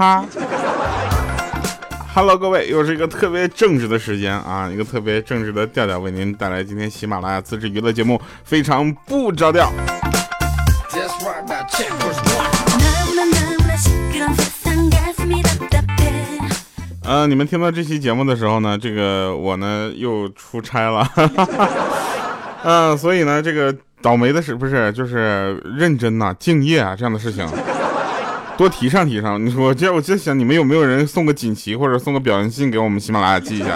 哈。Hello，各位，又是一个特别正直的时间啊，一个特别正直的调调，为您带来今天喜马拉雅自制娱乐节目，非常不着调。呃，你们听到这期节目的时候呢，这个我呢又出差了，嗯，所以呢，这个倒霉的是不是就是认真呐、敬业啊这样的事情。多提倡提倡，你说这我就想你们有没有人送个锦旗或者送个表扬信给我们喜马拉雅记一下？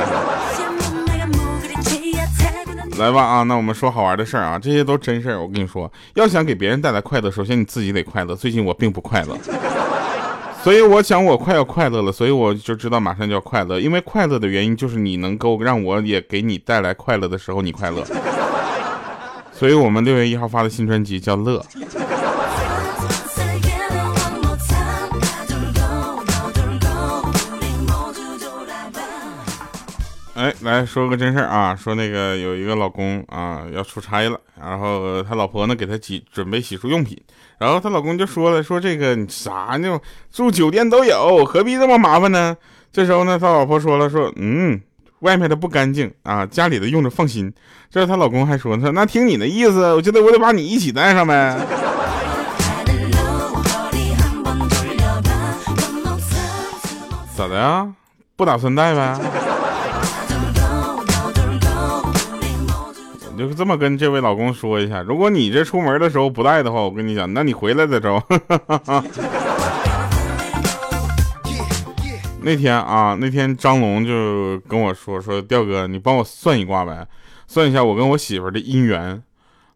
来吧啊，那我们说好玩的事儿啊，这些都真事儿。我跟你说，要想给别人带来快乐，首先你自己得快乐。最近我并不快乐，所以我想我快要快乐了，所以我就知道马上就要快乐。因为快乐的原因就是你能够让我也给你带来快乐的时候，你快乐。所以我们六月一号发的新专辑叫《乐》。哎，来说个真事儿啊，说那个有一个老公啊要出差了，然后他老婆呢给他洗准备洗漱用品，然后他老公就说了，说这个你啥呢？住酒店都有，何必这么麻烦呢？这时候呢，他老婆说了，说嗯，外面的不干净啊，家里的用着放心。这时他老公还说，他说那听你的意思，我觉得我得把你一起带上呗。咋的呀？不打算带呗？就这么跟这位老公说一下，如果你这出门的时候不带的话，我跟你讲，那你回来再着。那天啊，那天张龙就跟我说说，调哥，你帮我算一卦呗，算一下我跟我媳妇的姻缘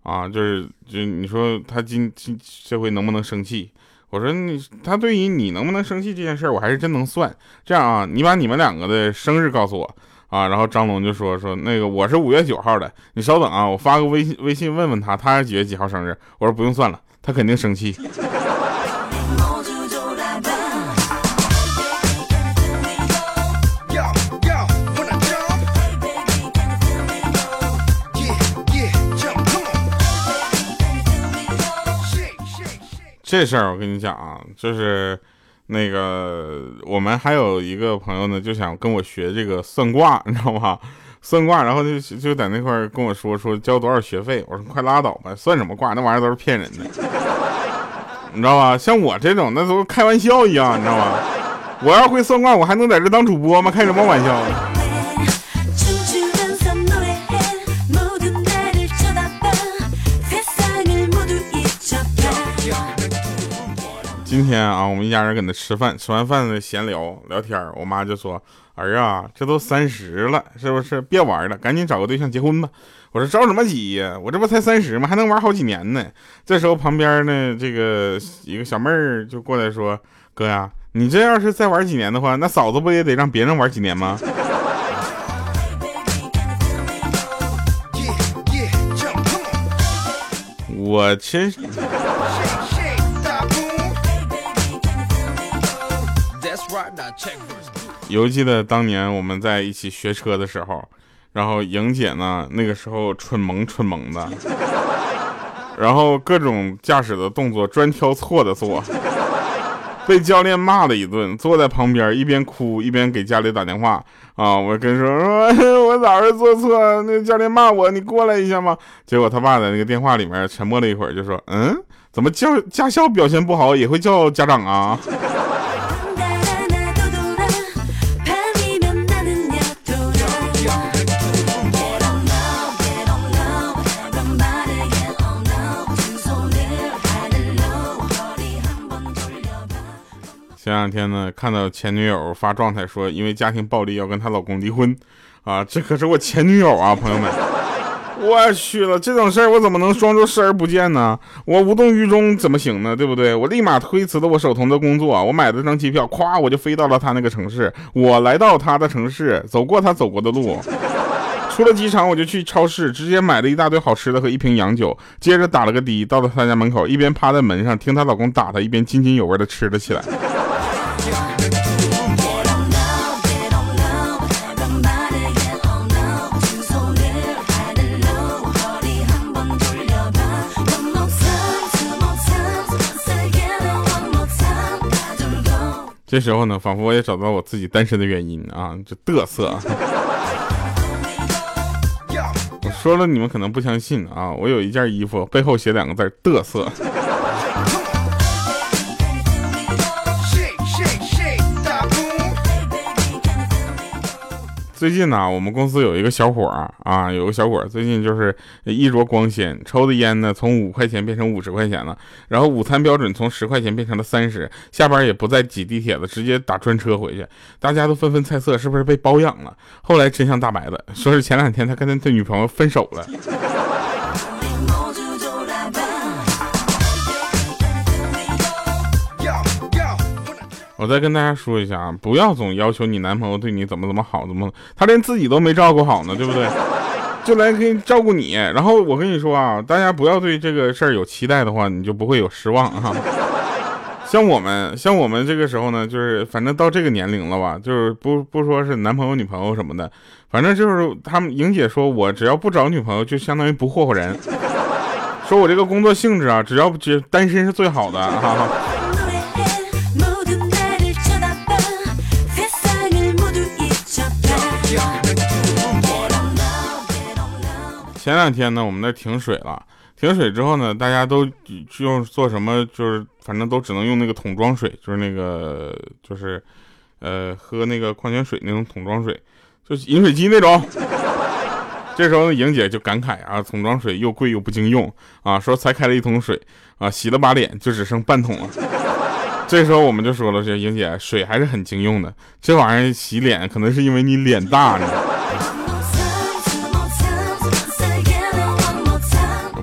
啊，就是就你说他今今这回能不能生气？我说你他对于你能不能生气这件事，我还是真能算。这样啊，你把你们两个的生日告诉我。啊，然后张龙就说说那个我是五月九号的，你稍等啊，我发个微信微信问问他，他是几月几号生日？我说不用算了，他肯定生气。这事儿我跟你讲啊，就是。那个，我们还有一个朋友呢，就想跟我学这个算卦，你知道吗？算卦，然后就就在那块跟我说说交多少学费。我说快拉倒吧，算什么卦？那玩意儿都是骗人的，你知道吧？像我这种，那都开玩笑一样，你知道吗？我要会算卦，我还能在这当主播吗？开什么玩笑？今天啊，我们一家人搁那吃饭，吃完饭呢闲聊聊天我妈就说：“儿啊，这都三十了，是不是？别玩了，赶紧找个对象结婚吧。”我说：“着什么急呀？我这不才三十吗？还能玩好几年呢。”这时候旁边呢，这个一个小妹儿就过来说：“哥呀，你这要是再玩几年的话，那嫂子不也得让别人玩几年吗？” 我真。犹记得当年我们在一起学车的时候，然后莹姐呢，那个时候蠢萌蠢萌的，然后各种驾驶的动作专挑错的做，被教练骂了一顿，坐在旁边一边哭一边给家里打电话啊，我跟说说 我咋是做错，那教练骂我，你过来一下吗？结果他爸在那个电话里面沉默了一会儿，就说嗯，怎么教驾校表现不好也会叫家长啊？前两天呢，看到前女友发状态说，因为家庭暴力要跟她老公离婚，啊，这可是我前女友啊，朋友们，我去了，这种事儿我怎么能装作视而不见呢？我无动于衷怎么行呢？对不对？我立马推辞了我手头的工作，我买了张机票，咵我就飞到了他那个城市，我来到他的城市，走过他走过的路，出了机场我就去超市，直接买了一大堆好吃的和一瓶洋酒，接着打了个的，到了他家门口，一边趴在门上听她老公打他，一边津津有味的吃了起来。这时候呢，仿佛我也找到我自己单身的原因啊，就嘚瑟。我说了，你们可能不相信啊，我有一件衣服背后写两个字嘚瑟。最近呢，我们公司有一个小伙儿啊，有个小伙儿最近就是衣着光鲜，抽的烟呢从五块钱变成五十块钱了，然后午餐标准从十块钱变成了三十，下班也不再挤地铁了，直接打专车回去。大家都纷纷猜测是不是被包养了，后来真相大白了，说是前两天他跟他女朋友分手了。我再跟大家说一下啊，不要总要求你男朋友对你怎么怎么好，怎么他连自己都没照顾好呢，对不对？就来给你照顾你。然后我跟你说啊，大家不要对这个事儿有期待的话，你就不会有失望哈。像我们，像我们这个时候呢，就是反正到这个年龄了吧，就是不不说是男朋友女朋友什么的，反正就是他们莹姐说我只要不找女朋友，就相当于不霍霍人。说我这个工作性质啊，只要只单身是最好的哈哈。前两天呢，我们那停水了。停水之后呢，大家都用做什么？就是反正都只能用那个桶装水，就是那个就是，呃，喝那个矿泉水那种桶装水，就是饮水机那种。这时候呢，莹姐就感慨啊，桶装水又贵又不经用啊，说才开了一桶水啊，洗了把脸就只剩半桶了。这时候我们就说了，这莹姐水还是很经用的，这玩意儿洗脸可能是因为你脸大。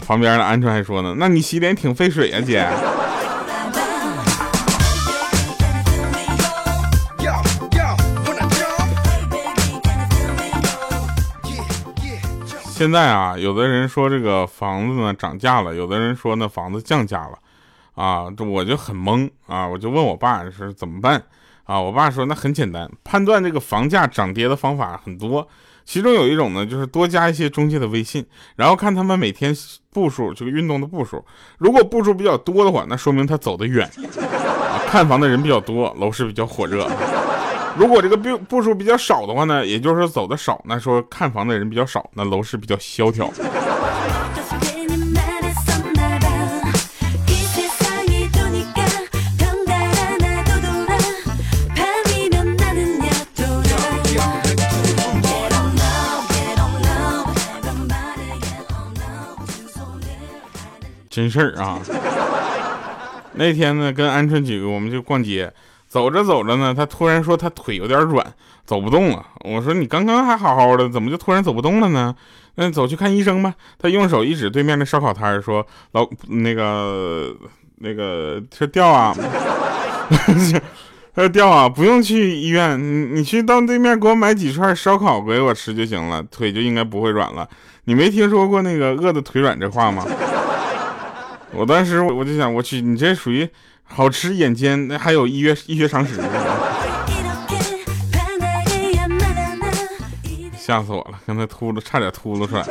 旁边的鹌鹑还说呢，那你洗脸挺费水呀，姐。现在啊，有的人说这个房子呢涨价了，有的人说呢房子降价了，啊，这我就很懵啊，我就问我爸是怎么办啊？我爸说那很简单，判断这个房价涨跌的方法很多。其中有一种呢，就是多加一些中介的微信，然后看他们每天步数，这个运动的步数。如果步数比较多的话，那说明他走得远啊，看房的人比较多，楼市比较火热。如果这个步步数比较少的话呢，也就是说走的少，那说看房的人比较少，那楼市比较萧条。真事儿啊！那天呢，跟鹌鹑几个我们就逛街，走着走着呢，他突然说他腿有点软，走不动了。我说你刚刚还好好的，怎么就突然走不动了呢？那走去看医生吧。他用手一指对面的烧烤摊说：“老那个那个这掉啊，他说掉啊，不用去医院，你你去到对面给我买几串烧烤给我吃就行了，腿就应该不会软了。你没听说过那个饿的腿软这话吗？”我当时我就想，我去，你这属于好吃眼尖，那还有医学医学常识，吓死我了，刚才秃噜差点秃噜出来。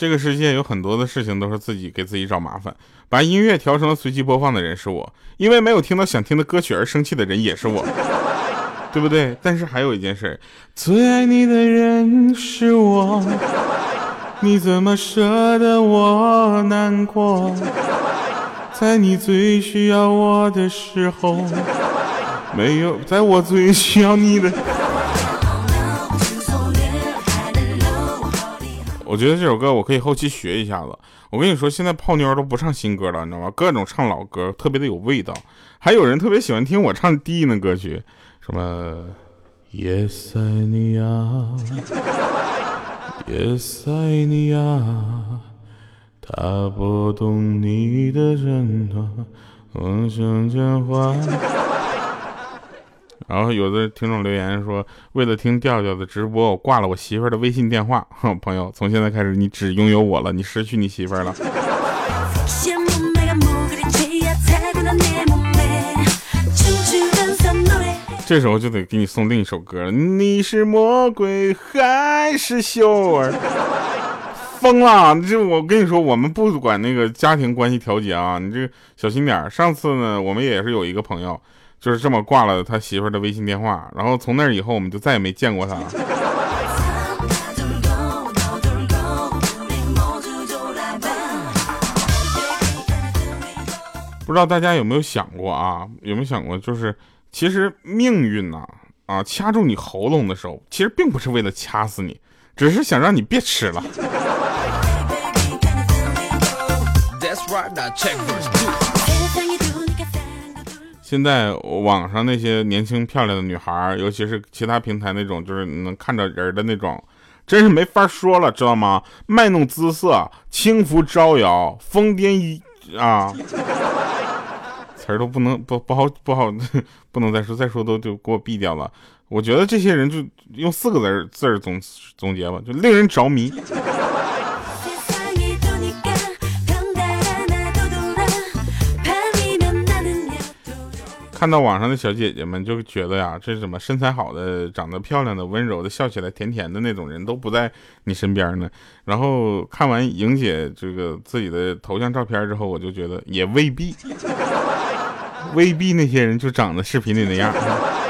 这个世界有很多的事情都是自己给自己找麻烦。把音乐调成了随机播放的人是我，因为没有听到想听的歌曲而生气的人也是我，对不对？但是还有一件事，最爱你的人是我，你怎么舍得我难过？在你最需要我的时候，没有在我最需要你的。我觉得这首歌我可以后期学一下子。我跟你说，现在泡妞都不唱新歌了，你知道吗？各种唱老歌，特别的有味道。还有人特别喜欢听我唱低音的歌曲，什么 Yes 爱你呀，Yes 爱你呀，他不懂你的人啊，我想讲话。然后有的听众留言说，为了听调调的直播，我挂了我媳妇儿的微信电话。朋友，从现在开始，你只拥有我了，你失去你媳妇儿了。这时候就得给你送另一首歌你是魔鬼还是秀儿？疯了！这我跟你说，我们不管那个家庭关系调节啊，你这小心点。上次呢，我们也是有一个朋友，就是这么挂了他媳妇的微信电话，然后从那以后我们就再也没见过他了。不知道大家有没有想过啊？有没有想过，就是其实命运呐，啊，掐住你喉咙的时候，其实并不是为了掐死你，只是想让你别吃了。现在网上那些年轻漂亮的女孩，尤其是其他平台那种，就是能看着人的那种，真是没法说了，知道吗？卖弄姿色，轻浮招摇，疯癫一啊，词儿都不能不不好不好，不能再说，再说都就给我毙掉了。我觉得这些人就用四个字字总总结吧，就令人着迷。看到网上的小姐姐们就觉得呀，这什么身材好的、长得漂亮的、温柔的、笑起来甜甜的那种人都不在你身边呢。然后看完莹姐这个自己的头像照片之后，我就觉得也未必，未必那些人就长得视频里那样，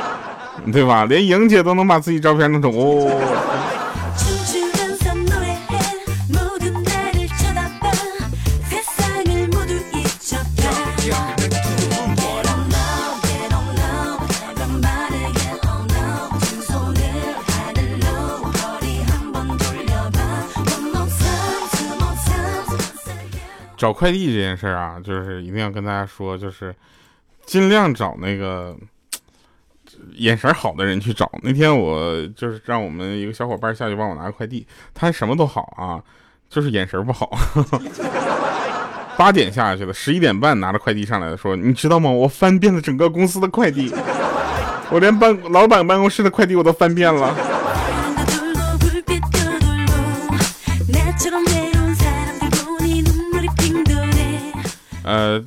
对吧？连莹姐都能把自己照片弄成哦。找快递这件事儿啊，就是一定要跟大家说，就是尽量找那个眼神好的人去找。那天我就是让我们一个小伙伴下去帮我拿个快递，他什么都好啊，就是眼神不好。八点下去的，十一点半拿着快递上来的，说你知道吗？我翻遍了整个公司的快递，我连办老板办公室的快递我都翻遍了。呃，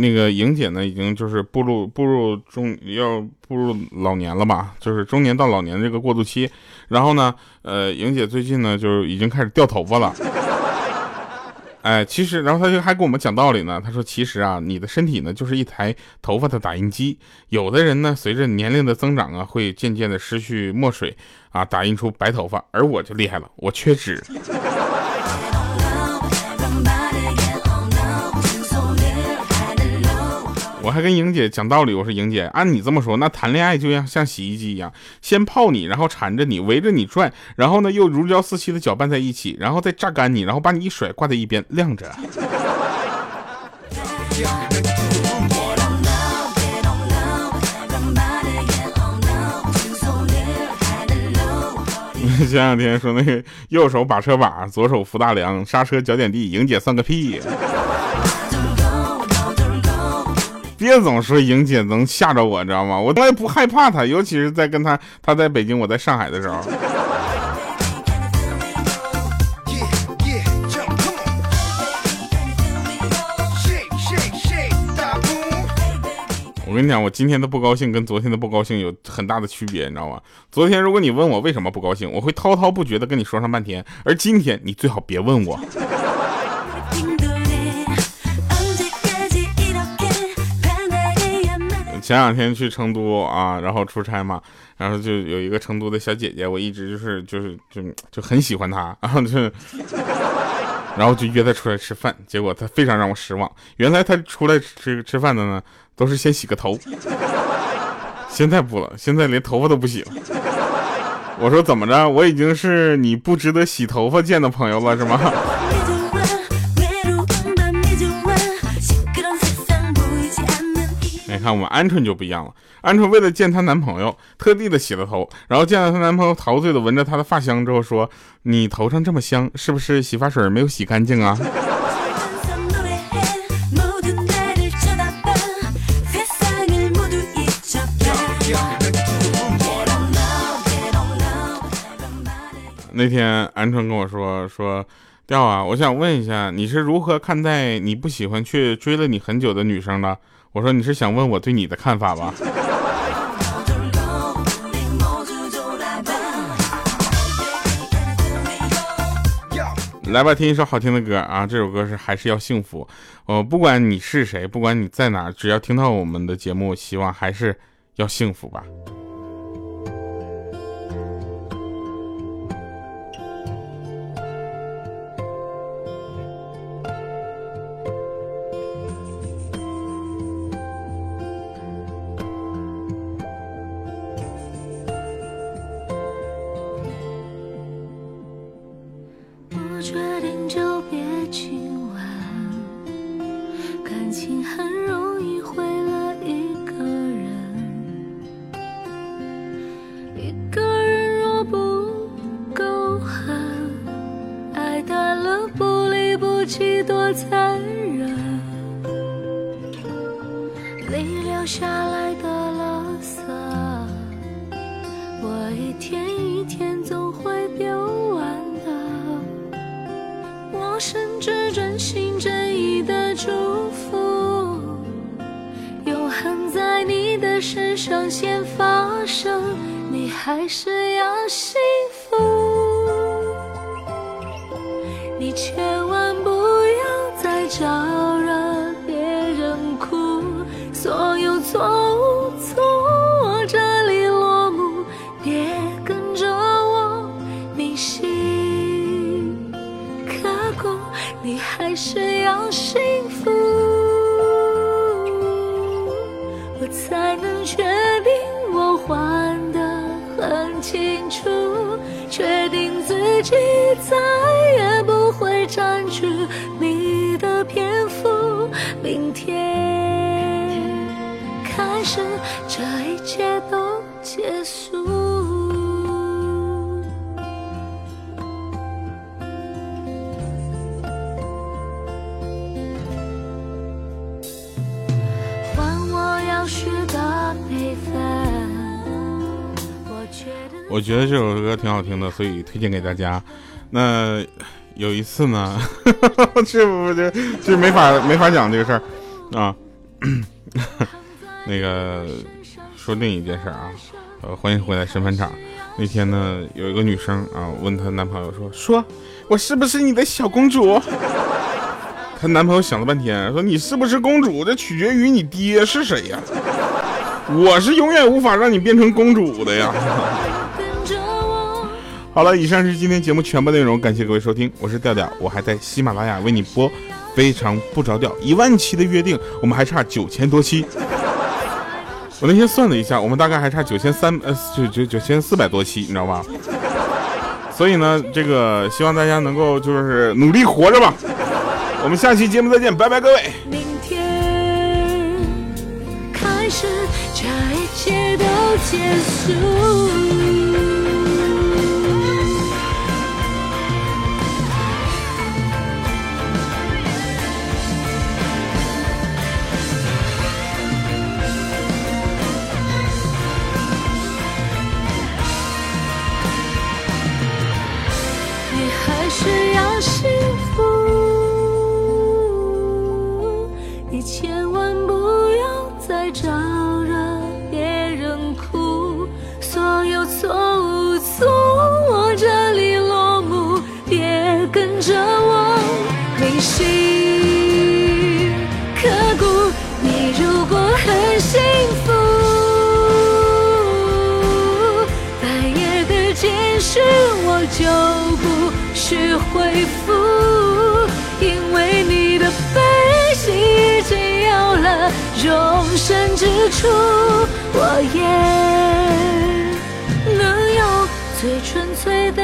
那个莹姐呢，已经就是步入步入中要步入老年了吧，就是中年到老年这个过渡期。然后呢，呃，莹姐最近呢，就已经开始掉头发了。哎，其实，然后她就还跟我们讲道理呢。她说，其实啊，你的身体呢，就是一台头发的打印机。有的人呢，随着年龄的增长啊，会渐渐的失去墨水啊，打印出白头发。而我就厉害了，我缺纸。我还跟莹姐讲道理，我说莹姐，按你这么说，那谈恋爱就像像洗衣机一样，先泡你，然后缠着你，围着你转，然后呢又如胶似漆的搅拌在一起，然后再榨干你，然后把你一甩，挂在一边晾着。前两天说那个右手把车把，左手扶大梁，刹车脚点地，莹姐算个屁。别总说莹姐能吓着我，知道吗？我从来不害怕她，尤其是在跟她，她在北京，我在上海的时候。我跟你讲，我今天的不高兴跟昨天的不高兴有很大的区别，你知道吗？昨天如果你问我为什么不高兴，我会滔滔不绝的跟你说上半天，而今天你最好别问我。前两天去成都啊，然后出差嘛，然后就有一个成都的小姐姐，我一直就是就是就就很喜欢她，然后就，然后就约她出来吃饭，结果她非常让我失望。原来她出来吃吃饭的呢，都是先洗个头，现在不了，现在连头发都不洗了。我说怎么着，我已经是你不值得洗头发见的朋友了，是吗？看我们鹌鹑就不一样了，鹌鹑为了见她男朋友，特地的洗了头，然后见到她男朋友陶醉的闻着她的发香之后说：“你头上这么香，是不是洗发水没有洗干净啊？”那天鹌鹑跟我说说，调啊，我想问一下，你是如何看待你不喜欢却追了你很久的女生的？我说你是想问我对你的看法吧？来吧听一首好听的歌啊这首歌是还是要幸福。我不管你是谁不管你在哪只要听到我们的节目希望还是要幸福吧。真心真意的祝福永恒在你的身上先发生。你还是要幸我觉得这首歌挺好听的，所以推荐给大家。那有一次呢，这不这这没法没法讲这个事儿啊。那个说另一件事啊，呃，欢迎回来神返场。那天呢，有一个女生啊，问她男朋友说：“说我是不是你的小公主？” 她男朋友想了半天，说：“你是不是公主，这取决于你爹是谁呀。我是永远无法让你变成公主的呀。”好了，以上是今天节目全部内容，感谢各位收听，我是调调，我还在喜马拉雅为你播，非常不着调，一万期的约定，我们还差九千多期。我那天算了一下，我们大概还差九千三呃九九九千四百多期，你知道吧？所以呢，这个希望大家能够就是努力活着吧。我们下期节目再见，拜拜各位。明天开始，这一切都结束。只要幸福。恢复，因为你的背心已经有了容身之处，我也能有最纯粹的。